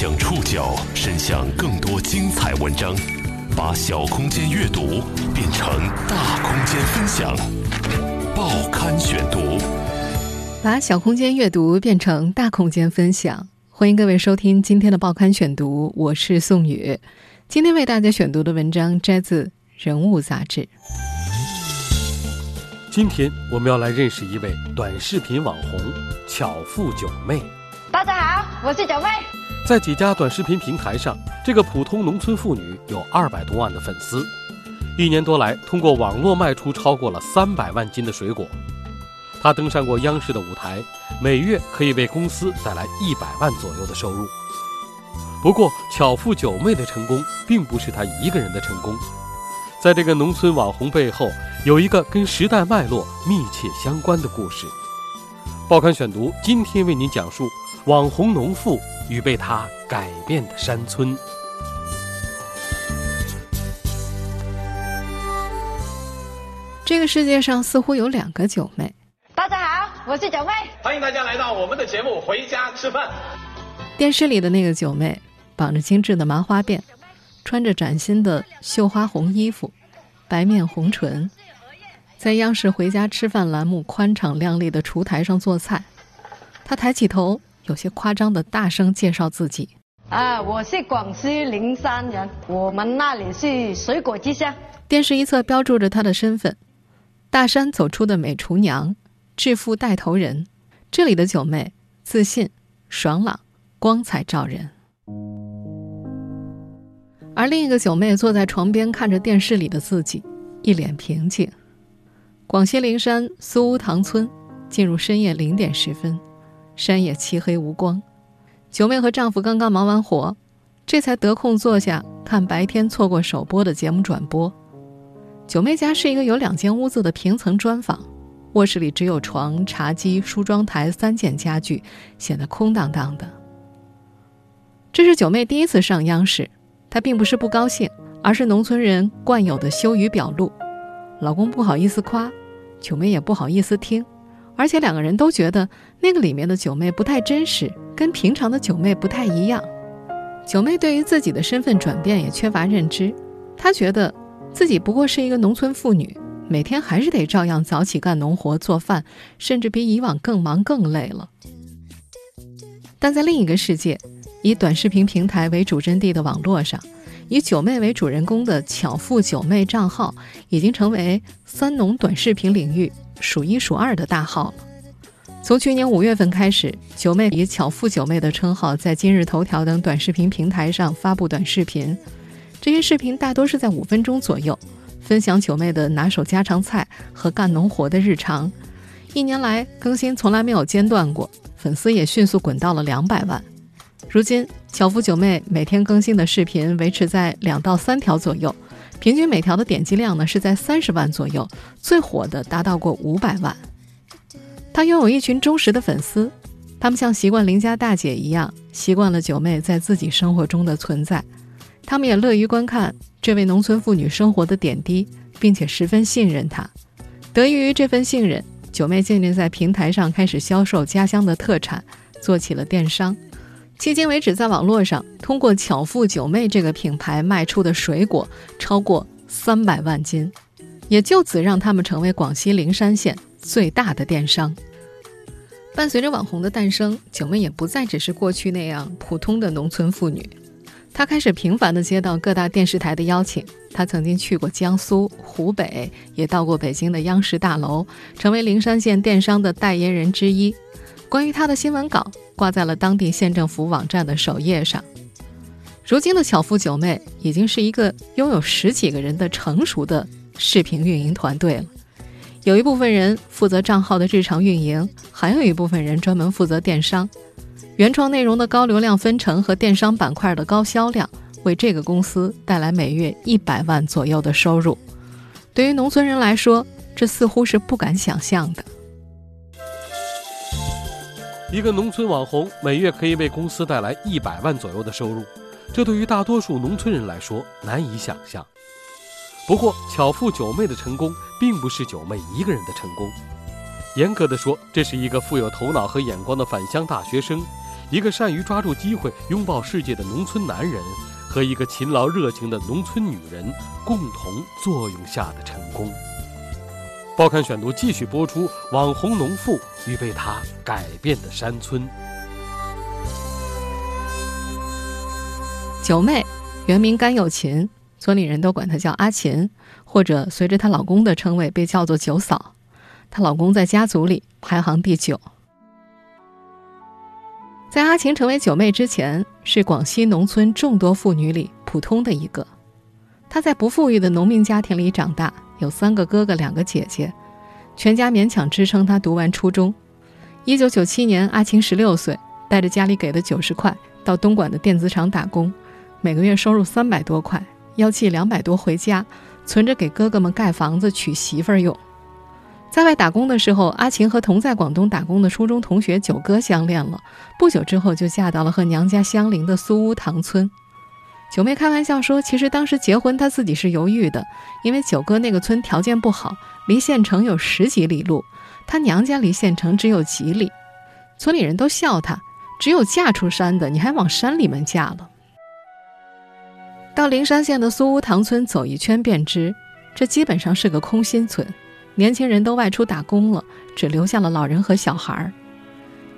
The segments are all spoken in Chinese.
将触角伸向更多精彩文章，把小空间阅读变成大空间分享。报刊选读，把小空间阅读变成大空间分享。欢迎各位收听今天的报刊选读，我是宋宇。今天为大家选读的文章摘自《人物》杂志。今天我们要来认识一位短视频网红巧妇九妹。大家好，我是九妹。在几家短视频平台上，这个普通农村妇女有二百多万的粉丝，一年多来通过网络卖出超过了三百万斤的水果。她登上过央视的舞台，每月可以为公司带来一百万左右的收入。不过，巧妇九妹的成功并不是她一个人的成功，在这个农村网红背后，有一个跟时代脉络密切相关的故事。报刊选读今天为您讲述网红农妇。与被他改变的山村。这个世界上似乎有两个九妹。大家好，我是九妹。欢迎大家来到我们的节目《回家吃饭》。电视里的那个九妹，绑着精致的麻花辫，穿着崭新的绣花红衣服，白面红唇，在央视《回家吃饭》栏目宽敞亮丽的厨台上做菜。她抬起头。有些夸张的大声介绍自己啊！我是广西灵山人，我们那里是水果之乡。电视一侧标注着他的身份：大山走出的美厨娘、致富带头人。这里的九妹自信、爽朗、光彩照人。而另一个九妹坐在床边看着电视里的自己，一脸平静。广西灵山苏屋塘村，进入深夜零点十分。山野漆黑无光，九妹和丈夫刚刚忙完活，这才得空坐下看白天错过首播的节目转播。九妹家是一个有两间屋子的平层砖房，卧室里只有床、茶几、梳妆台三件家具，显得空荡荡的。这是九妹第一次上央视，她并不是不高兴，而是农村人惯有的羞于表露。老公不好意思夸，九妹也不好意思听。而且两个人都觉得那个里面的九妹不太真实，跟平常的九妹不太一样。九妹对于自己的身份转变也缺乏认知，她觉得自己不过是一个农村妇女，每天还是得照样早起干农活、做饭，甚至比以往更忙更累了。但在另一个世界，以短视频平台为主阵地的网络上，以九妹为主人公的巧妇九妹账号已经成为三农短视频领域。数一数二的大号了。从去年五月份开始，九妹以“巧妇九妹”的称号，在今日头条等短视频平台上发布短视频。这些视频大多是在五分钟左右，分享九妹的拿手家常菜和干农活的日常。一年来更新从来没有间断过，粉丝也迅速滚到了两百万。如今，巧妇九妹每天更新的视频维持在两到三条左右。平均每条的点击量呢是在三十万左右，最火的达到过五百万。他拥有一群忠实的粉丝，他们像习惯邻家大姐一样，习惯了九妹在自己生活中的存在，他们也乐于观看这位农村妇女生活的点滴，并且十分信任她。得益于这份信任，九妹渐渐在平台上开始销售家乡的特产，做起了电商。迄今为止，在网络上通过“巧妇九妹”这个品牌卖出的水果超过三百万斤，也就此让他们成为广西灵山县最大的电商。伴随着网红的诞生，九妹也不再只是过去那样普通的农村妇女，她开始频繁地接到各大电视台的邀请。她曾经去过江苏、湖北，也到过北京的央视大楼，成为灵山县电商的代言人之一。关于她的新闻稿。挂在了当地县政府网站的首页上。如今的巧妇九妹已经是一个拥有十几个人的成熟的视频运营团队了。有一部分人负责账号的日常运营，还有一部分人专门负责电商。原创内容的高流量分成和电商板块的高销量，为这个公司带来每月一百万左右的收入。对于农村人来说，这似乎是不敢想象的。一个农村网红每月可以为公司带来一百万左右的收入，这对于大多数农村人来说难以想象。不过，巧妇九妹的成功并不是九妹一个人的成功。严格的说，这是一个富有头脑和眼光的返乡大学生，一个善于抓住机会拥抱世界的农村男人，和一个勤劳热情的农村女人共同作用下的成功。报刊选读继续播出：网红农妇与被他改变的山村。九妹原名甘有琴，村里人都管她叫阿琴，或者随着她老公的称谓被叫做九嫂。她老公在家族里排行第九。在阿琴成为九妹之前，是广西农村众多妇女里普通的一个。她在不富裕的农民家庭里长大，有三个哥哥，两个姐姐，全家勉强支撑他读完初中。一九九七年，阿琴十六岁，带着家里给的九十块到东莞的电子厂打工，每个月收入三百多块，要寄两百多回家，存着给哥哥们盖房子、娶媳妇儿用。在外打工的时候，阿琴和同在广东打工的初中同学九哥相恋了。不久之后，就嫁到了和娘家相邻的苏屋塘村。九妹开玩笑说：“其实当时结婚，她自己是犹豫的，因为九哥那个村条件不好，离县城有十几里路，她娘家离县城只有几里。村里人都笑她，只有嫁出山的，你还往山里面嫁了。”到灵山县的苏屋塘村走一圈便知，这基本上是个空心村。年轻人都外出打工了，只留下了老人和小孩儿。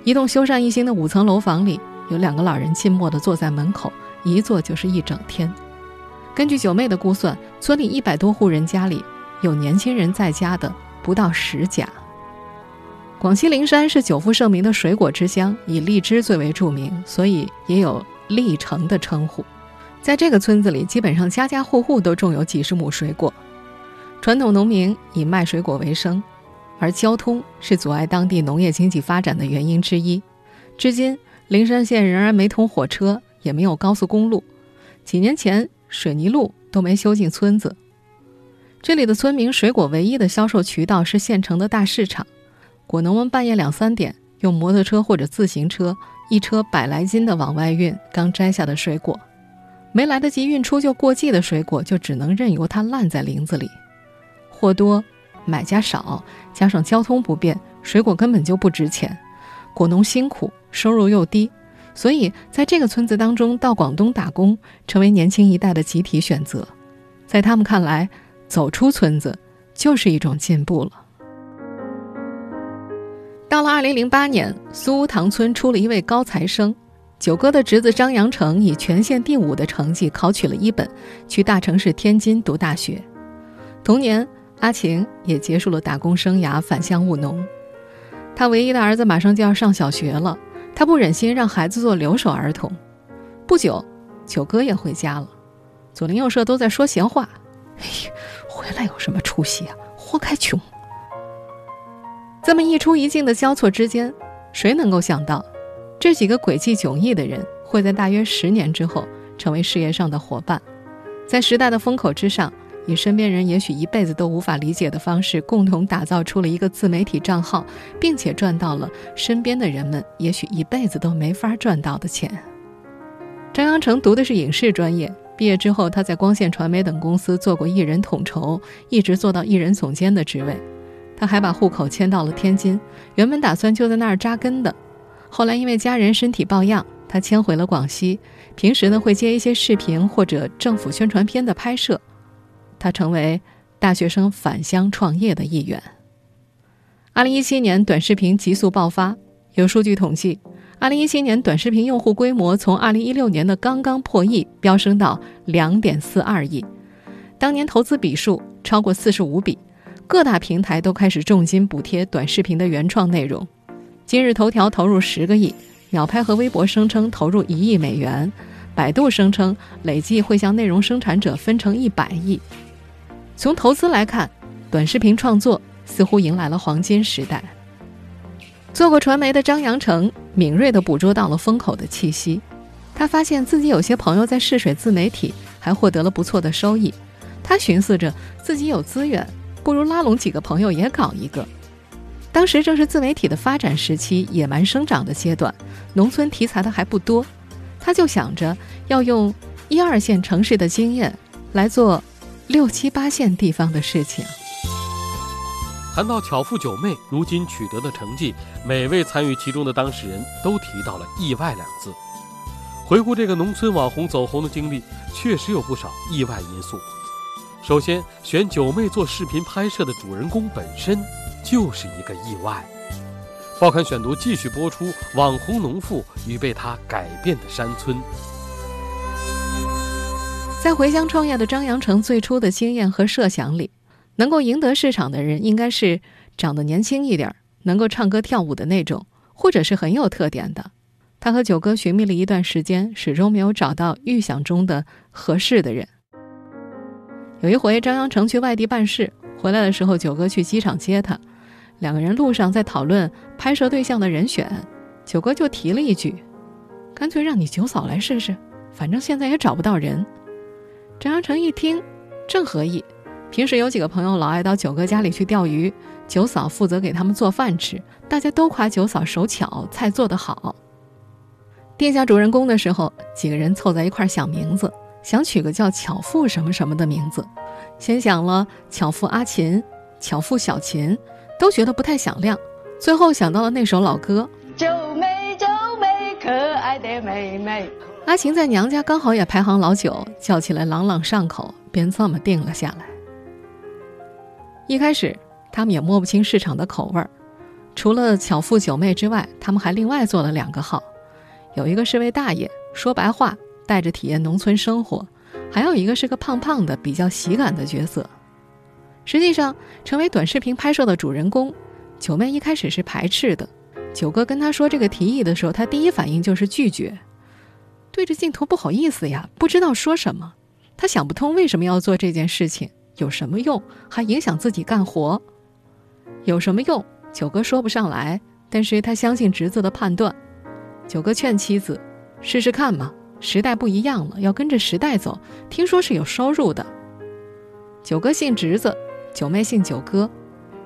一栋修缮一新的五层楼房里，有两个老人静默地坐在门口，一坐就是一整天。根据九妹的估算，村里一百多户人家里，有年轻人在家的不到十家。广西灵山是久负盛名的水果之乡，以荔枝最为著名，所以也有“荔城”的称呼。在这个村子里，基本上家家户户都种有几十亩水果。传统农民以卖水果为生，而交通是阻碍当地农业经济发展的原因之一。至今，灵山县仍然没通火车，也没有高速公路。几年前，水泥路都没修进村子。这里的村民水果唯一的销售渠道是县城的大市场。果农们半夜两三点用摩托车或者自行车，一车百来斤的往外运刚摘下的水果，没来得及运出就过季的水果，就只能任由它烂在林子里。货多，买家少，加上交通不便，水果根本就不值钱。果农辛苦，收入又低，所以在这个村子当中，到广东打工成为年轻一代的集体选择。在他们看来，走出村子就是一种进步了。到了二零零八年，苏屋塘村出了一位高材生，九哥的侄子张阳成以全县第五的成绩考取了一本，去大城市天津读大学。同年。阿晴也结束了打工生涯，返乡务农。他唯一的儿子马上就要上小学了，他不忍心让孩子做留守儿童。不久，九哥也回家了。左邻右舍都在说闲话：“哎，回来有什么出息啊？活该穷。”这么一出一进的交错之间，谁能够想到，这几个诡计迥异的人会在大约十年之后成为事业上的伙伴，在时代的风口之上。以身边人也许一辈子都无法理解的方式，共同打造出了一个自媒体账号，并且赚到了身边的人们也许一辈子都没法赚到的钱。张阳成读的是影视专业，毕业之后他在光线传媒等公司做过艺人统筹，一直做到艺人总监的职位。他还把户口迁到了天津，原本打算就在那儿扎根的，后来因为家人身体抱恙，他迁回了广西。平时呢会接一些视频或者政府宣传片的拍摄。他成为大学生返乡创业的一员。二零一七年，短视频急速爆发。有数据统计，二零一七年短视频用户规模从二零一六年的刚刚破亿，飙升到两点四二亿。当年投资笔数超过四十五笔，各大平台都开始重金补贴短视频的原创内容。今日头条投入十个亿，秒拍和微博声称投入一亿美元，百度声称累计会向内容生产者分成一百亿。从投资来看，短视频创作似乎迎来了黄金时代。做过传媒的张阳成敏锐地捕捉到了风口的气息，他发现自己有些朋友在试水自媒体，还获得了不错的收益。他寻思着自己有资源，不如拉拢几个朋友也搞一个。当时正是自媒体的发展时期，野蛮生长的阶段，农村题材的还不多，他就想着要用一二线城市的经验来做。六七八线地方的事情。谈到巧妇九妹如今取得的成绩，每位参与其中的当事人都提到了“意外”两字。回顾这个农村网红走红的经历，确实有不少意外因素。首先，选九妹做视频拍摄的主人公本身就是一个意外。报刊选读继续播出：网红农妇与被她改变的山村。在回乡创业的张阳成最初的经验和设想里。能够赢得市场的人，应该是长得年轻一点、能够唱歌跳舞的那种，或者是很有特点的。他和九哥寻觅了一段时间，始终没有找到预想中的合适的人。有一回，张阳成去外地办事，回来的时候，九哥去机场接他，两个人路上在讨论拍摄对象的人选。九哥就提了一句：“干脆让你九嫂来试试，反正现在也找不到人。”张扬成一听，正合意。平时有几个朋友老爱到九哥家里去钓鱼，九嫂负责给他们做饭吃，大家都夸九嫂手巧，菜做得好。定下主人公的时候，几个人凑在一块想名字，想取个叫巧妇什么什么的名字。先想了巧妇阿琴、巧妇小琴，都觉得不太响亮。最后想到了那首老歌：九妹九妹，可爱的妹妹。阿琴在娘家刚好也排行老九，叫起来朗朗上口，便这么定了下来。一开始，他们也摸不清市场的口味儿。除了巧妇九妹之外，他们还另外做了两个号，有一个是位大爷，说白话带着体验农村生活；还有一个是个胖胖的、比较喜感的角色。实际上，成为短视频拍摄的主人公，九妹一开始是排斥的。九哥跟他说这个提议的时候，他第一反应就是拒绝。对着镜头不好意思呀，不知道说什么，他想不通为什么要做这件事情。有什么用？还影响自己干活？有什么用？九哥说不上来，但是他相信侄子的判断。九哥劝妻子：“试试看嘛，时代不一样了，要跟着时代走。听说是有收入的。”九哥信侄子，九妹信九哥。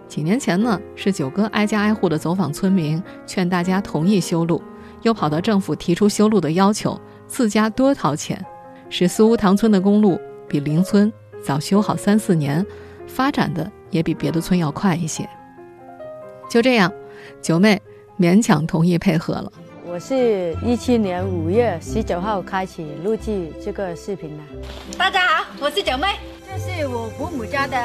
几年前呢，是九哥挨家挨户的走访村民，劝大家同意修路，又跑到政府提出修路的要求，自家多掏钱，使苏屋塘村的公路比邻村。早修好三四年，发展的也比别的村要快一些。就这样，九妹勉强同意配合了。我是一七年五月十九号开始录制这个视频的。大家好，我是九妹，这是我伯母家的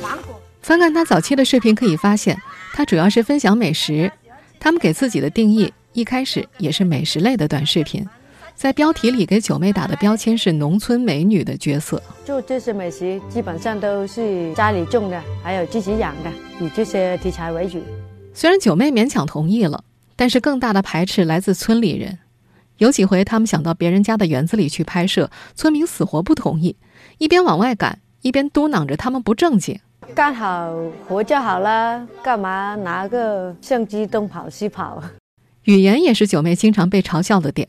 芒果。翻看她早期的视频，可以发现她主要是分享美食。他们给自己的定义一开始也是美食类的短视频。在标题里给九妹打的标签是农村美女的角色，做这些美食基本上都是家里种的，还有自己养的，以这些题材为主。虽然九妹勉强同意了，但是更大的排斥来自村里人。有几回他们想到别人家的园子里去拍摄，村民死活不同意，一边往外赶，一边嘟囔着他们不正经，干好活就好了，干嘛拿个相机东跑西跑？语言也是九妹经常被嘲笑的点。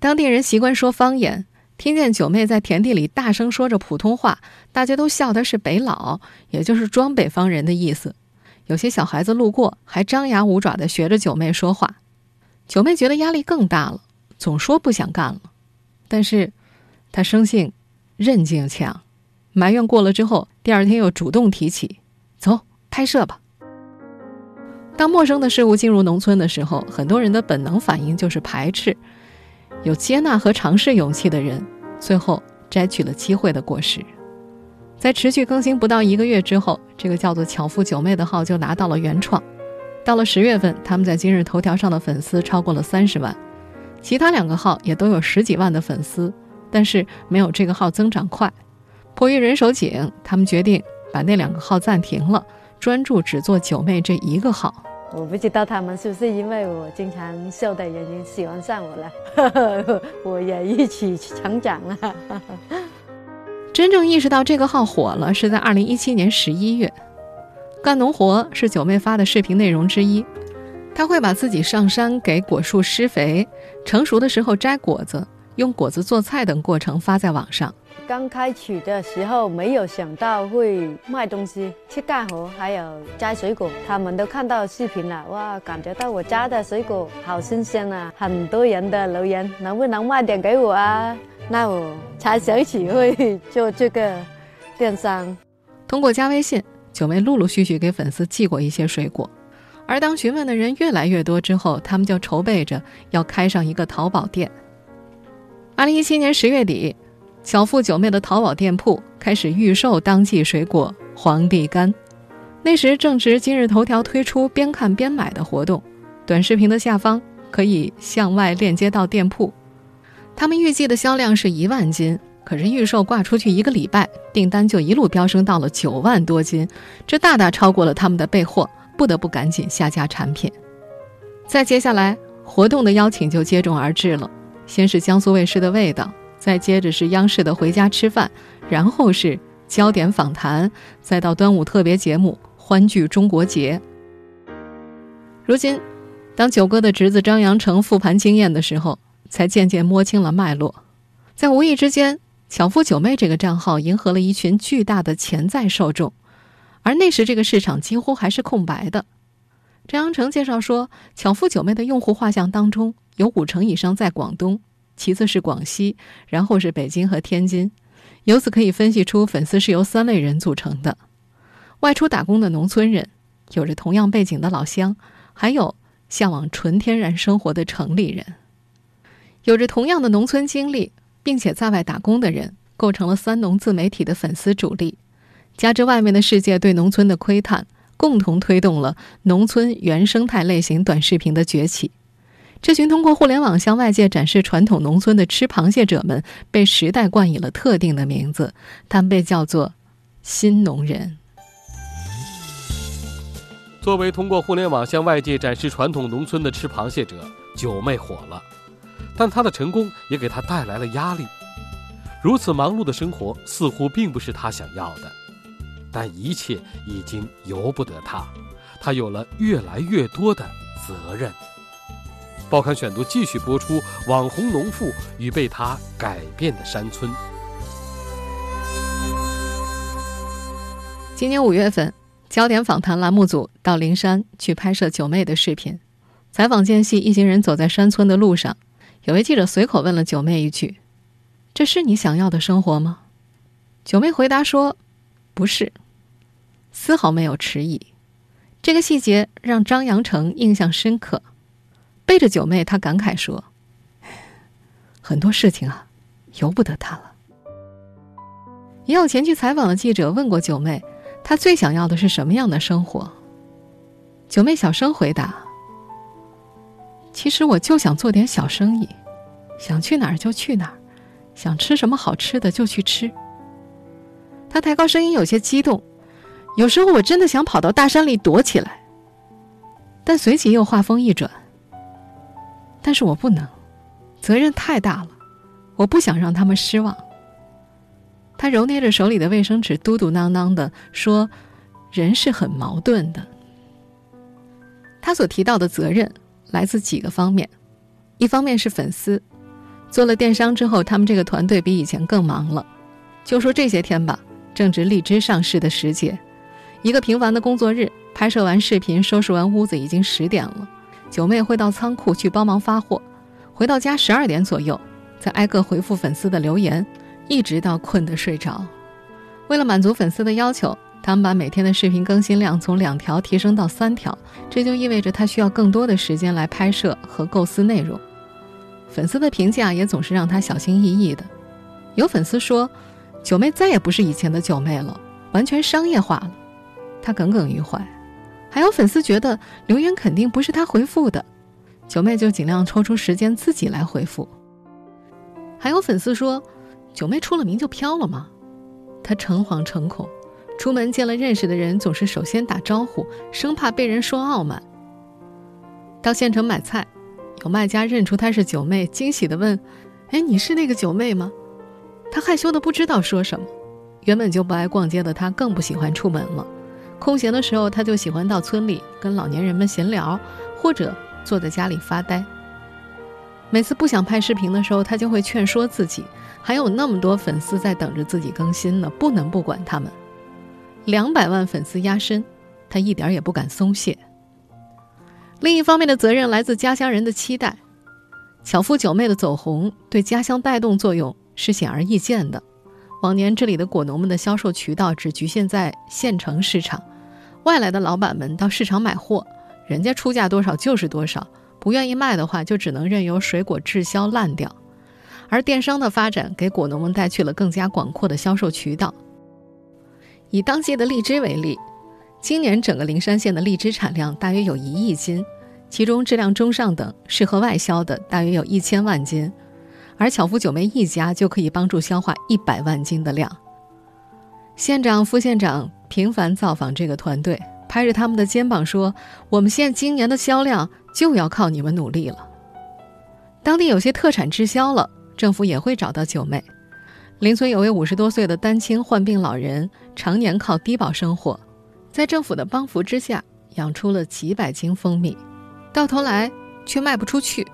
当地人习惯说方言，听见九妹在田地里大声说着普通话，大家都笑她是北佬，也就是装北方人的意思。有些小孩子路过，还张牙舞爪地学着九妹说话。九妹觉得压力更大了，总说不想干了。但是，她生性韧劲强，埋怨过了之后，第二天又主动提起：“走，拍摄吧。”当陌生的事物进入农村的时候，很多人的本能反应就是排斥。有接纳和尝试勇气的人，最后摘取了机会的果实。在持续更新不到一个月之后，这个叫做“巧妇九妹”的号就拿到了原创。到了十月份，他们在今日头条上的粉丝超过了三十万，其他两个号也都有十几万的粉丝，但是没有这个号增长快。迫于人手紧，他们决定把那两个号暂停了，专注只做九妹这一个号。我不知道他们是不是因为我经常笑的原因喜欢上我了，我也一起成长了。真正意识到这个号火了，是在二零一七年十一月。干农活是九妹发的视频内容之一，她会把自己上山给果树施肥，成熟的时候摘果子，用果子做菜等过程发在网上。刚开始的时候没有想到会卖东西、去干活，还有摘水果。他们都看到视频了，哇，感觉到我家的水果好新鲜啊！很多人的留言，能不能卖点给我啊？那我才想起会做这个电商。通过加微信，九妹陆陆续续给粉丝寄过一些水果。而当询问的人越来越多之后，他们就筹备着要开上一个淘宝店。二零一七年十月底，巧妇九妹的淘宝店铺开始预售当季水果皇帝柑。那时正值今日头条推出边看边买的活动，短视频的下方可以向外链接到店铺。他们预计的销量是一万斤，可是预售挂出去一个礼拜，订单就一路飙升到了九万多斤，这大大超过了他们的备货，不得不赶紧下架产品。再接下来，活动的邀请就接踵而至了，先是江苏卫视的《味道》，再接着是央视的《回家吃饭》，然后是焦点访谈，再到端午特别节目《欢聚中国节》。如今，当九哥的侄子张扬成复盘经验的时候。才渐渐摸清了脉络，在无意之间，巧妇九妹这个账号迎合了一群巨大的潜在受众，而那时这个市场几乎还是空白的。张扬成介绍说，巧妇九妹的用户画像当中有五成以上在广东，其次是广西，然后是北京和天津。由此可以分析出，粉丝是由三类人组成的：外出打工的农村人，有着同样背景的老乡，还有向往纯天然生活的城里人。有着同样的农村经历，并且在外打工的人，构成了三农自媒体的粉丝主力。加之外面的世界对农村的窥探，共同推动了农村原生态类型短视频的崛起。这群通过互联网向外界展示传统农村的吃螃蟹者们，被时代冠以了特定的名字，他们被叫做“新农人”。作为通过互联网向外界展示传统农村的吃螃蟹者，九妹火了。但她的成功也给她带来了压力，如此忙碌的生活似乎并不是她想要的，但一切已经由不得她，她有了越来越多的责任。报刊选读继续播出：网红农妇与被他改变的山村。今年五月份，焦点访谈栏目组到灵山去拍摄九妹的视频，采访间隙，一行人走在山村的路上。有位记者随口问了九妹一句：“这是你想要的生活吗？”九妹回答说：“不是。”丝毫没有迟疑。这个细节让张扬成印象深刻。背着九妹，他感慨说：“很多事情啊，由不得他了。”也有前去采访的记者问过九妹：“她最想要的是什么样的生活？”九妹小声回答。其实我就想做点小生意，想去哪儿就去哪儿，想吃什么好吃的就去吃。他抬高声音，有些激动。有时候我真的想跑到大山里躲起来，但随即又话锋一转。但是我不能，责任太大了，我不想让他们失望。他揉捏着手里的卫生纸，嘟嘟囔囔的说：“人是很矛盾的。”他所提到的责任。来自几个方面，一方面是粉丝，做了电商之后，他们这个团队比以前更忙了。就说这些天吧，正值荔枝上市的时节，一个平凡的工作日，拍摄完视频，收拾完屋子，已经十点了。九妹会到仓库去帮忙发货，回到家十二点左右，再挨个回复粉丝的留言，一直到困得睡着。为了满足粉丝的要求。他们把每天的视频更新量从两条提升到三条，这就意味着他需要更多的时间来拍摄和构思内容。粉丝的评价也总是让他小心翼翼的。有粉丝说：“九妹再也不是以前的九妹了，完全商业化了。”他耿耿于怀。还有粉丝觉得留言肯定不是他回复的，九妹就尽量抽出时间自己来回复。还有粉丝说：“九妹出了名就飘了吗？”他诚惶诚恐。出门见了认识的人，总是首先打招呼，生怕被人说傲慢。到县城买菜，有卖家认出她是九妹，惊喜地问：“哎，你是那个九妹吗？”她害羞的不知道说什么。原本就不爱逛街的她，更不喜欢出门了。空闲的时候，他就喜欢到村里跟老年人们闲聊，或者坐在家里发呆。每次不想拍视频的时候，他就会劝说自己，还有那么多粉丝在等着自己更新呢，不能不管他们。两百万粉丝压身，他一点也不敢松懈。另一方面的责任来自家乡人的期待。巧妇九妹的走红对家乡带动作用是显而易见的。往年这里的果农们的销售渠道只局限在县城市场，外来的老板们到市场买货，人家出价多少就是多少，不愿意卖的话就只能任由水果滞销烂掉。而电商的发展给果农们带去了更加广阔的销售渠道。以当季的荔枝为例，今年整个灵山县的荔枝产量大约有一亿斤，其中质量中上等、适合外销的大约有一千万斤。而巧夫九妹一家就可以帮助消化一百万斤的量。县长、副县长频繁造访这个团队，拍着他们的肩膀说：“我们县今年的销量就要靠你们努力了。”当地有些特产滞销了，政府也会找到九妹。邻村有位五十多岁的单亲患病老人，常年靠低保生活，在政府的帮扶之下，养出了几百斤蜂蜜，到头来却卖不出去。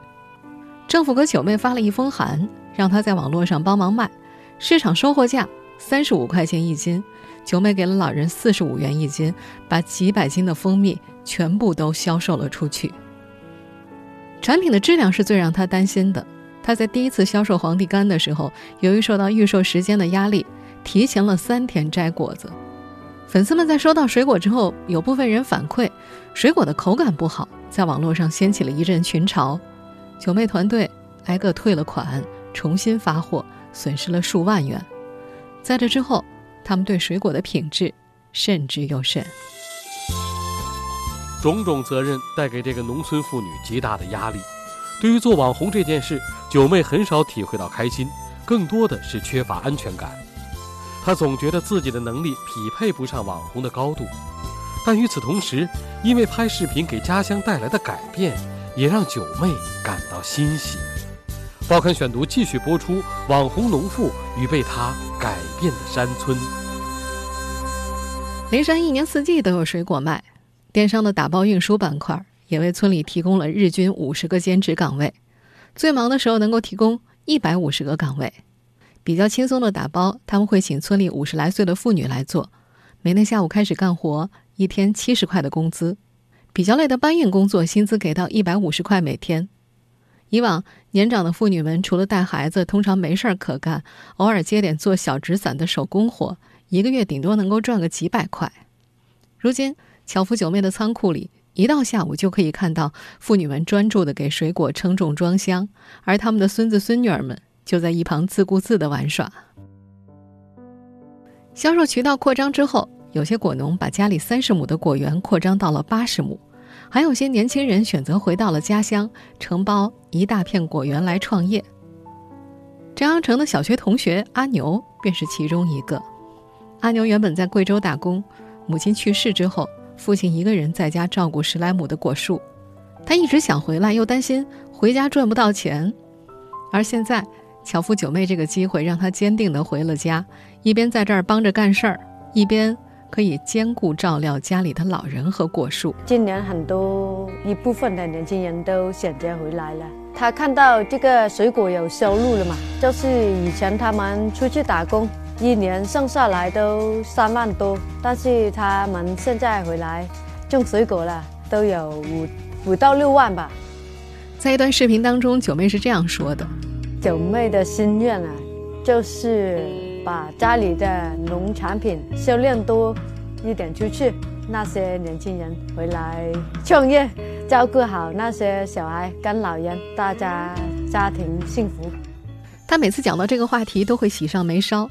政府给九妹发了一封函，让她在网络上帮忙卖，市场收货价三十五块钱一斤。九妹给了老人四十五元一斤，把几百斤的蜂蜜全部都销售了出去。产品的质量是最让她担心的。她在第一次销售皇帝柑的时候，由于受到预售时间的压力，提前了三天摘果子。粉丝们在收到水果之后，有部分人反馈水果的口感不好，在网络上掀起了一阵群嘲。九妹团队挨个退了款，重新发货，损失了数万元。在这之后，他们对水果的品质慎之又慎。种种责任带给这个农村妇女极大的压力。对于做网红这件事，九妹很少体会到开心，更多的是缺乏安全感。她总觉得自己的能力匹配不上网红的高度，但与此同时，因为拍视频给家乡带来的改变。也让九妹感到欣喜。报刊选读继续播出：网红农妇与被他改变的山村。灵山一年四季都有水果卖，电商的打包运输板块也为村里提供了日均五十个兼职岗位，最忙的时候能够提供一百五十个岗位。比较轻松的打包，他们会请村里五十来岁的妇女来做，每天下午开始干活，一天七十块的工资。比较累的搬运工作，薪资给到一百五十块每天。以往年长的妇女们除了带孩子，通常没事儿可干，偶尔接点做小纸伞的手工活，一个月顶多能够赚个几百块。如今，巧夫九妹的仓库里，一到下午就可以看到妇女们专注的给水果称重装箱，而他们的孙子孙女儿们就在一旁自顾自的玩耍。销售渠道扩张之后，有些果农把家里三十亩的果园扩张到了八十亩。还有些年轻人选择回到了家乡，承包一大片果园来创业。张阳城的小学同学阿牛便是其中一个。阿牛原本在贵州打工，母亲去世之后，父亲一个人在家照顾十来亩的果树。他一直想回来，又担心回家赚不到钱。而现在，巧妇九妹这个机会让他坚定地回了家，一边在这儿帮着干事儿，一边。可以兼顾照料家里的老人和果树。今年很多一部分的年轻人都选择回来了。他看到这个水果有收入了嘛？就是以前他们出去打工，一年剩下来都三万多，但是他们现在回来种水果了，都有五五到六万吧。在一段视频当中，九妹是这样说的：“九妹的心愿啊，就是。”把家里的农产品销量多一点出去，那些年轻人回来创业，照顾好那些小孩跟老人，大家家庭幸福。他每次讲到这个话题都会喜上眉梢，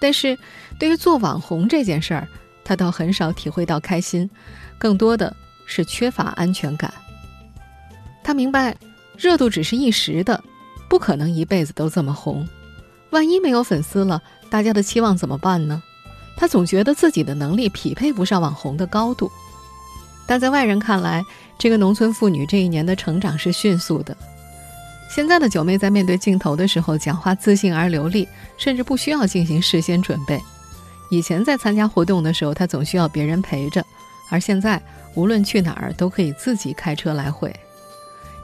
但是对于做网红这件事儿，他倒很少体会到开心，更多的是缺乏安全感。他明白，热度只是一时的，不可能一辈子都这么红。万一没有粉丝了，大家的期望怎么办呢？他总觉得自己的能力匹配不上网红的高度。但在外人看来，这个农村妇女这一年的成长是迅速的。现在的九妹在面对镜头的时候，讲话自信而流利，甚至不需要进行事先准备。以前在参加活动的时候，她总需要别人陪着，而现在无论去哪儿都可以自己开车来回。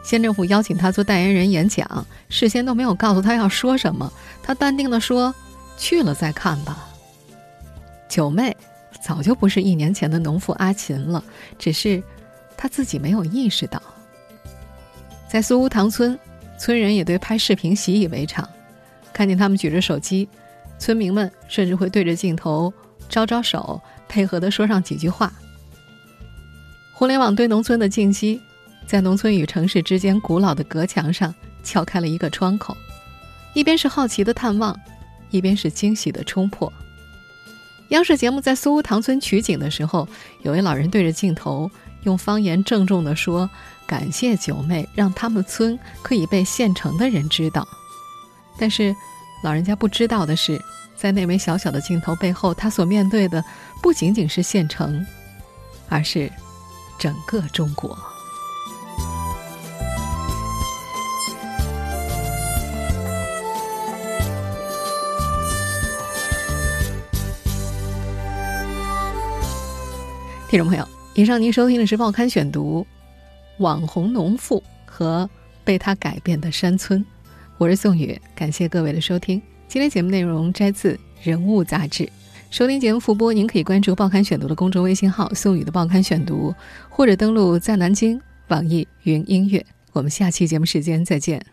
县政府邀请他做代言人演讲，事先都没有告诉他要说什么，他淡定地说：“去了再看吧。”九妹早就不是一年前的农妇阿琴了，只是她自己没有意识到。在苏屋塘村，村人也对拍视频习以为常，看见他们举着手机，村民们甚至会对着镜头招招手，配合的说上几句话。互联网对农村的进击，在农村与城市之间古老的隔墙上敲开了一个窗口，一边是好奇的探望，一边是惊喜的冲破。央视节目在苏屋塘村取景的时候，有位老人对着镜头用方言郑重地说：“感谢九妹，让他们村可以被县城的人知道。”但是。老人家不知道的是，在那枚小小的镜头背后，他所面对的不仅仅是县城，而是整个中国。听众朋友，以上您收听的是《报刊选读》，网红农妇和被他改变的山村。我是宋宇，感谢各位的收听。今天节目内容摘自《人物》杂志。收听节目复播，您可以关注《报刊选读》的公众微信号“宋宇的报刊选读”，或者登录在南京网易云音乐。我们下期节目时间再见。